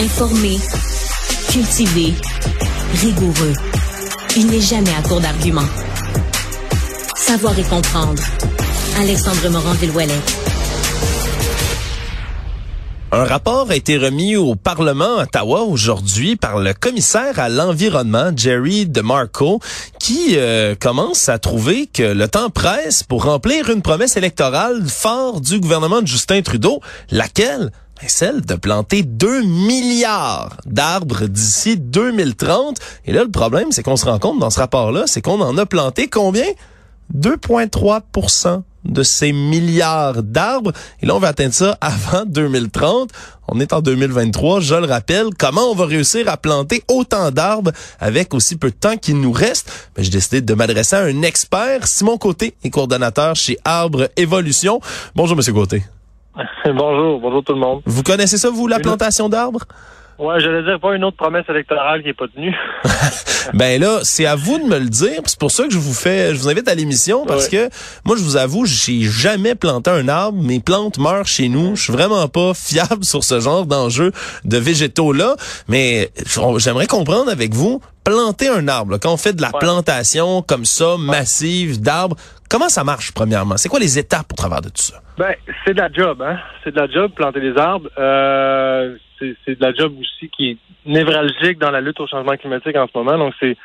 Informé, cultivé, rigoureux. Il n'est jamais à court d'arguments. Savoir et comprendre. Alexandre Morand-Villouellette. Un rapport a été remis au Parlement Ottawa aujourd'hui par le commissaire à l'environnement, Jerry DeMarco, qui euh, commence à trouver que le temps presse pour remplir une promesse électorale fort du gouvernement de Justin Trudeau, laquelle? Celle de planter 2 milliards d'arbres d'ici 2030. Et là, le problème, c'est qu'on se rend compte dans ce rapport-là, c'est qu'on en a planté combien? 2,3% de ces milliards d'arbres. Et là, on va atteindre ça avant 2030. On est en 2023, je le rappelle. Comment on va réussir à planter autant d'arbres avec aussi peu de temps qu'il nous reste? Ben, j'ai décidé de m'adresser à un expert. Simon Côté est coordonnateur chez Arbre Évolution. Bonjour, Monsieur Côté. Bonjour, bonjour tout le monde. Vous connaissez ça, vous, la plantation d'arbres? Ouais, j'allais dire pas une autre promesse électorale qui est pas tenue. ben là, c'est à vous de me le dire. C'est pour ça que je vous fais, je vous invite à l'émission parce que moi, je vous avoue, j'ai jamais planté un arbre. Mes plantes meurent chez nous. Je suis vraiment pas fiable sur ce genre d'enjeu de végétaux là. Mais j'aimerais comprendre avec vous planter un arbre. quand on fait de la plantation comme ça, massive d'arbres, comment ça marche premièrement? C'est quoi les étapes au travers de tout ça? Ben, c'est de la job, hein. C'est de la job planter des arbres. Euh c'est de la job aussi qui est névralgique dans la lutte au changement climatique en ce moment. Donc, c'est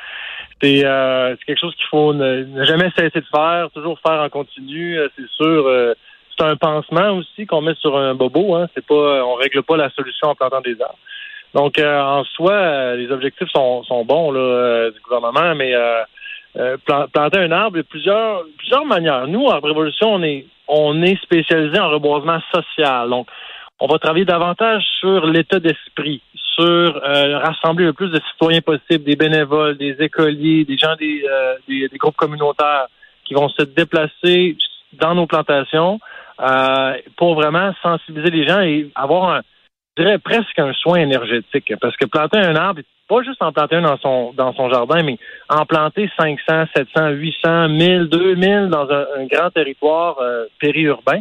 c'est euh, quelque chose qu'il faut ne, jamais cesser de faire, toujours faire en continu. Euh, c'est sûr, euh, c'est un pansement aussi qu'on met sur un bobo. Hein. C'est pas, on règle pas la solution en plantant des arbres. Donc, en soi, les objectifs sont, sont bons là, du gouvernement, mais planter un arbre, il y a plusieurs, plusieurs manières. Nous, en Révolution, on est, on est spécialisé en reboisement social. Donc, on va travailler davantage sur l'état d'esprit, sur euh, rassembler le plus de citoyens possible, des bénévoles, des écoliers, des gens des, euh, des, groupes communautaires qui vont se déplacer dans nos plantations euh, pour vraiment sensibiliser les gens et avoir un, presque un soin énergétique. Parce que planter un arbre, pas juste en planter un dans son dans son jardin, mais en planter 500, 700, 800, 1000, 2000 dans un, un grand territoire périurbain,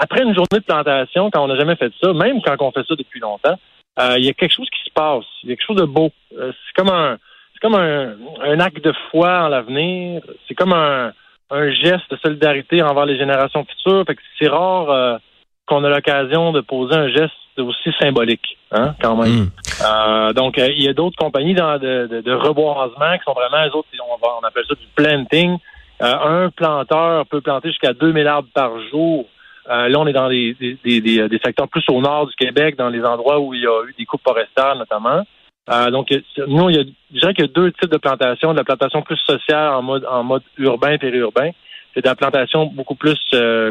après une journée de plantation, quand on n'a jamais fait ça, même quand on fait ça depuis longtemps, euh, il y a quelque chose qui se passe. Il y a quelque chose de beau. Euh, c'est comme un c'est comme un, un, acte de foi en l'avenir. C'est comme un, un, geste de solidarité envers les générations futures. Fait que c'est rare euh, qu'on a l'occasion de poser un geste aussi symbolique, hein, quand même. Mm. donc, il y a d'autres compagnies dans, de, de, de, reboisement qui sont vraiment, eux autres, on, on appelle ça du planting. un planteur peut planter jusqu'à 2000 arbres par jour euh, là, on est dans des, des, euh, des, secteurs plus au nord du Québec, dans les endroits où il y a eu des coupes forestières notamment. Euh, donc, nous, il y a, je dirais qu'il y a deux types de plantation. De la plantation plus sociale en mode en mode urbain, périurbain. C'est de la plantation beaucoup plus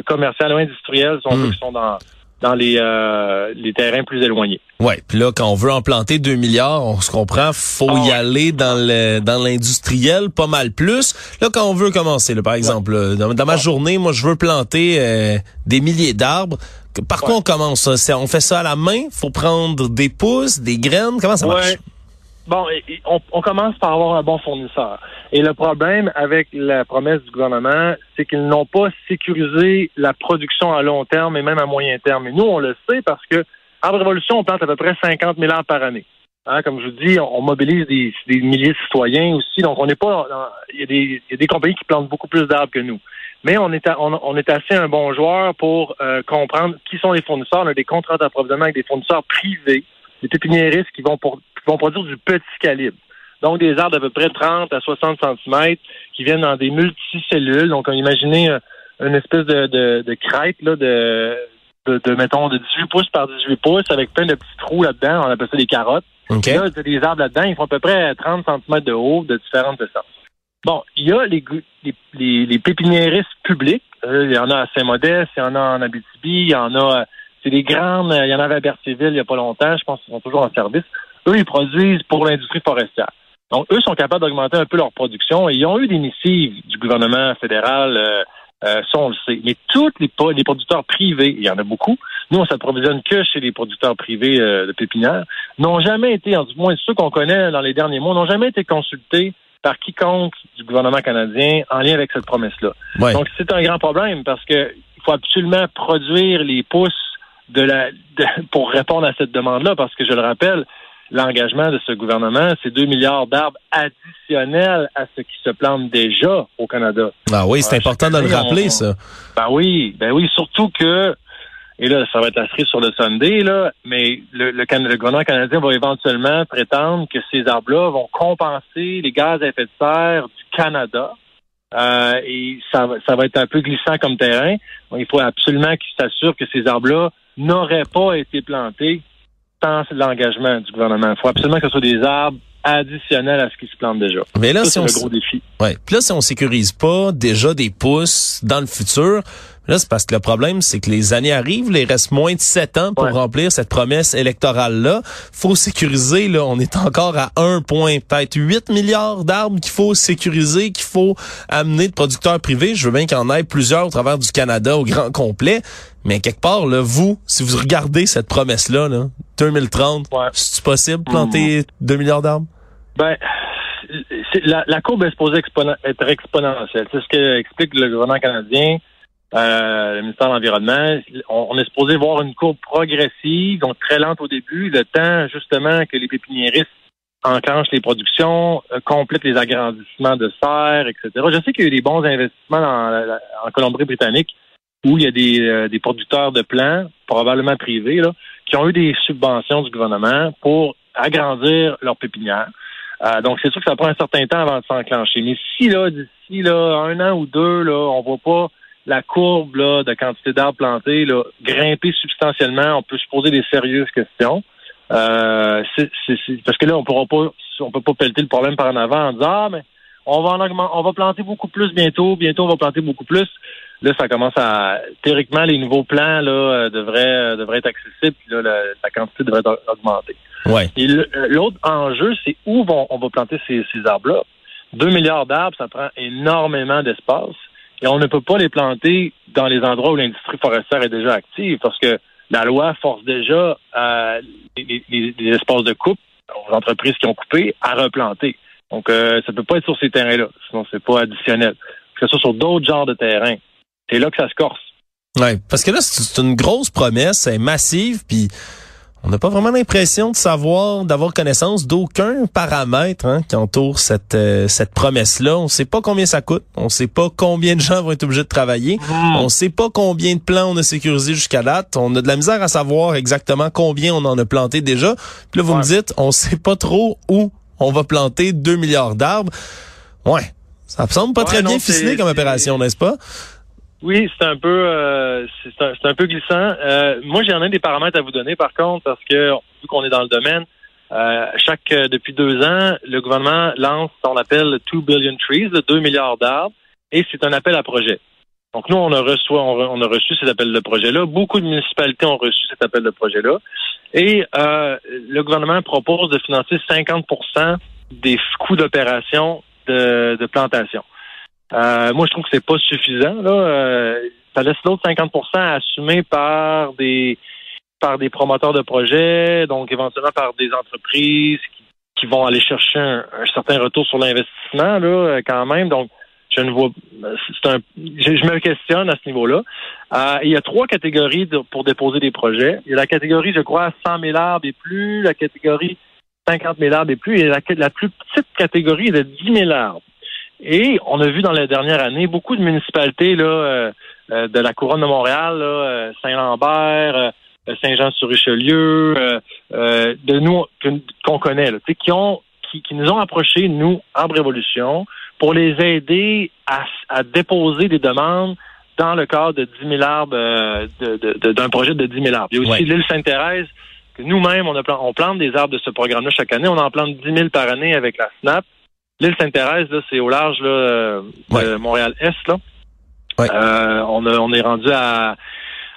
commerciale ou industrielle, si hmm. qui sont dans dans les, euh, les terrains plus éloignés. Ouais, puis là quand on veut en planter 2 milliards, on se comprend, faut y ah aller dans le dans l'industriel pas mal plus. Là quand on veut commencer, là, par exemple, dans, ma journée, moi je veux planter euh, des milliers d'arbres. Par quoi on commence ça? On fait ça à la main? Faut prendre des pousses, des graines? Comment ça marche? Bon, on, on, commence par avoir un bon fournisseur. Et le problème avec la promesse du gouvernement, c'est qu'ils n'ont pas sécurisé la production à long terme et même à moyen terme. Et nous, on le sait parce que Arbre Révolution, on plante à peu près 50 000 arbres par année. Hein, comme je vous dis, on, mobilise des, milliers de citoyens aussi. Donc, on n'est pas. Il y, a des, y a des compagnies qui plantent beaucoup plus d'arbres que nous. Mais on est, on, est assez un bon joueur pour euh, comprendre qui sont les fournisseurs. On a des contrats d'approvisionnement avec des fournisseurs privés, des pépiniéristes qui vont pour, vont produire du petit calibre. Donc, des arbres d'à peu près 30 à 60 cm qui viennent dans des multicellules. Donc, on imaginez euh, une espèce de, de, de crête là, de, de, mettons, de 18 pouces par 18 pouces avec plein de petits trous là-dedans. On appelle ça des carottes. Okay. Là, des arbres là-dedans. Ils font à peu près 30 cm de haut de différentes essences. Bon, il y a les, les, les, pépiniéristes publics. Euh, il y en a à Saint-Modeste, il y en a en Abitibi, il y en a... C'est des grandes... Il y en avait à Berthierville il n'y a pas longtemps. Je pense qu'ils sont toujours en service. Eux, ils produisent pour l'industrie forestière. Donc, eux sont capables d'augmenter un peu leur production et ils ont eu des missives du gouvernement fédéral, euh, euh, ça on le sait. Mais tous les, les producteurs privés, il y en a beaucoup, nous on s'approvisionne que chez les producteurs privés euh, de pépinières, n'ont jamais été, en du moins ceux qu'on connaît dans les derniers mois, n'ont jamais été consultés par quiconque du gouvernement canadien en lien avec cette promesse-là. Donc c'est un grand problème parce que il faut absolument produire les pousses de la pour répondre à cette demande-là, parce que je le rappelle, l'engagement de ce gouvernement, c'est 2 milliards d'arbres additionnels à ce qui se plante déjà au Canada. Ah oui, c'est ah, important de le rappeler, ça. Ben oui, ben oui, surtout que et là, ça va être la cerise sur le Sunday, là, mais le, le, gouvernement canadien va éventuellement prétendre que ces arbres-là vont compenser les gaz à effet de serre du Canada. Euh, et ça, ça va être un peu glissant comme terrain. il faut absolument qu'ils s'assurent que ces arbres-là n'auraient pas été plantés sans l'engagement du gouvernement. Il faut absolument que ce soit des arbres additionnels à ce qui se plante déjà. Mais là, c'est le gros défi. Ouais. Puis là, si on sécurise pas déjà des pousses dans le futur, Là, c'est parce que le problème, c'est que les années arrivent, il reste moins de sept ans pour remplir cette promesse électorale-là. faut sécuriser, là, on est encore à un point, peut-être 8 milliards d'arbres qu'il faut sécuriser, qu'il faut amener de producteurs privés. Je veux bien qu'il y en ait plusieurs au travers du Canada au grand complet. Mais quelque part, là, vous, si vous regardez cette promesse-là, là, 2030, ouais. c'est possible de planter 2 mhm. milliards d'arbres? Ben, la, la, courbe est supposée être exponentielle. C'est ce qu'explique le gouvernement canadien. Euh, le ministère de l'Environnement, on, est supposé voir une courbe progressive, donc très lente au début, le temps justement que les pépiniéristes enclenchent les productions, euh, complètent les agrandissements de serres, etc. Je sais qu'il y a eu des bons investissements en Colombie-Britannique où il y a des, euh, des producteurs de plants, probablement privés, là, qui ont eu des subventions du gouvernement pour agrandir leurs pépinières. donc, c'est sûr que ça prend un certain temps avant de s'enclencher. Mais si, là, d'ici là, un an ou deux, là, on voit pas la courbe là, de quantité d'arbres plantés là, grimper substantiellement, on peut se poser des sérieuses questions. Euh, parce que là, on pourra pas, on peut pas pelleter le problème par en avant en disant ah mais on va en on va planter beaucoup plus bientôt, bientôt on va planter beaucoup plus. Là, ça commence à théoriquement les nouveaux plans là euh, devraient euh, devraient être accessibles, puis là la, quantité devrait augmenter. Ouais. Et l'autre enjeu, c'est où vont, on va planter ces, ces arbres-là. Deux milliards d'arbres, ça prend énormément d'espace. Et on ne peut pas les planter dans les endroits où l'industrie forestière est déjà active parce que la loi force déjà euh, les, espaces de coupe aux entreprises qui ont coupé à replanter. Donc, euh, ça ne peut pas être sur ces terrains-là, sinon c'est pas additionnel. Que ce soit sur d'autres genres de terrains. C'est là que ça se corse. Oui, parce que là, c'est une grosse promesse, c'est massive, puis on n'a pas vraiment l'impression de savoir, d'avoir connaissance d'aucun paramètre hein, qui entoure cette euh, cette promesse-là. On ne sait pas combien ça coûte. On ne sait pas combien de gens vont être obligés de travailler. Hmm. On ne sait pas combien de plants on a sécurisés jusqu'à date. On a de la misère à savoir exactement combien on en a planté déjà. Puis là, vous me dites, on ne sait pas trop où on va planter 2 milliards d'arbres. Ouais, ça me semble pas très bien ficelé comme opération, n'est-ce pas? Oui, c'est un peu euh, c'est un, peu glissant. Euh, moi, j'en ai des paramètres à vous donner, par contre, parce que vu qu'on est dans le domaine, euh, chaque depuis deux ans, le gouvernement lance ce qu'on appelle 2 billion trees, 2 milliards d'arbres, et c'est un appel à projet. Donc nous, on a reçu, on, a reçu cet appel de projet-là. Beaucoup de municipalités ont reçu cet appel de projet-là. Et le gouvernement propose de financer 50% des coûts d'opération de, de plantation. Euh, moi, je trouve que c'est pas suffisant. Là. Euh, ça laisse l'autre 50% assumé par des par des promoteurs de projets, donc éventuellement par des entreprises qui, vont aller chercher un, certain retour sur l'investissement, là, euh, quand même. Donc, je ne vois c'est un je, me questionne à ce niveau-là. il y a trois catégories pour déposer des projets. Il y a la catégorie, je crois, 100 000 arbres et plus, la catégorie 50 000 arbres et plus, et la, plus petite catégorie de 10 000 arbres. Et on a vu dans la dernière année beaucoup de municipalités là, euh, euh, de la couronne de Montréal, euh, Saint-Lambert, Saint-Jean-sur-Richelieu, de nous qu'on connaît, là, qui ont qui, nous ont approchés, nous, Arbre Révolution, pour les aider à, déposer des demandes dans le cadre de 10 000 arbres, d'un projet de 10 000 arbres. Il y a aussi l'île Sainte-Thérèse, que nous-mêmes, on, on plante des arbres de ce programme-là chaque année. On en plante 10 000 par année avec la SNAP. L'île Sainte-Thérèse, là, c'est au large là, euh, de Montréal-Est. Là. Euh, on, on est rendu à,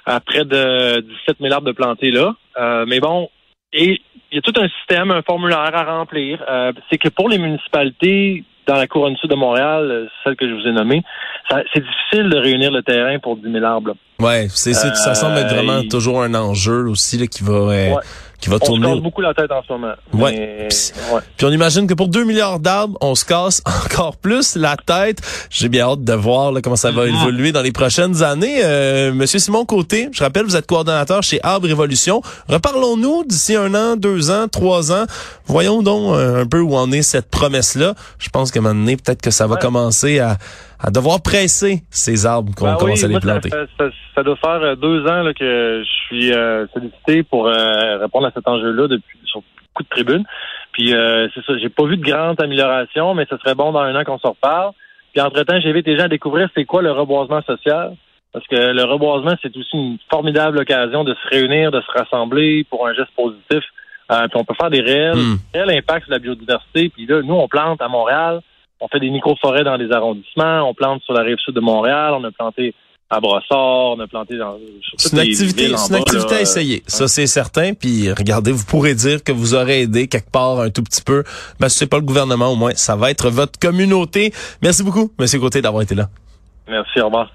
à près de 17 000 arbres de plantés là. Euh, mais bon, et il y a tout un système, un formulaire à remplir. c'est que pour les municipalités dans la couronne sud de Montréal, celle que je vous ai nommée, c'est difficile de réunir le terrain pour 10 000 arbres. Oui, c'est, ça semble être vraiment toujours un enjeu aussi là, qui va qui va On se tourner. casse beaucoup la tête en ce moment. Ouais. Mais, Puis- ouais. Puis on imagine que pour 2 milliards d'arbres, on se casse encore plus la tête. J'ai bien hâte de voir là, comment ça va Mm-hmm. évoluer dans les prochaines années. Euh, Monsieur Simon Côté, je rappelle, vous êtes coordonnateur chez Arbre Révolution. Reparlons-nous d'ici un an, deux ans, trois ans. Voyons donc euh, un peu où en est cette promesse-là. Je pense qu'à un moment donné, peut-être que ça va Ouais. commencer à, à devoir presser ces arbres qu'on Ben commence oui, à les moi, planter. ça- ça- ça doit faire euh, deux ans là, que je suis euh, sollicité pour euh, répondre à cet enjeu-là depuis sur beaucoup de tribunes. Puis euh, c'est ça, j'ai pas vu de grande amélioration, mais ce serait bon dans un an qu'on s'en reparle. Puis entre-temps, j'invite les gens à découvrir c'est quoi le reboisement social. Parce que le reboisement, c'est aussi une formidable occasion de se réunir, de se rassembler pour un geste positif. Euh, puis on peut faire des réels, Hmm. réels impacts sur la biodiversité. Puis là, nous, on plante à Montréal. On fait des micro-forêts dans les arrondissements. On plante sur la rive sud de Montréal. On a planté à Brossard. On a planté dans... sur C'est toutes une les activité, une bas, activité là. à essayer. Ça, c'est certain. Puis, regardez, vous pourrez dire que vous aurez aidé quelque part un tout petit peu. Ben, si c'est pas le gouvernement, au moins, ça va être votre communauté. Merci beaucoup, Monsieur Côté, d'avoir été là. Merci, au revoir.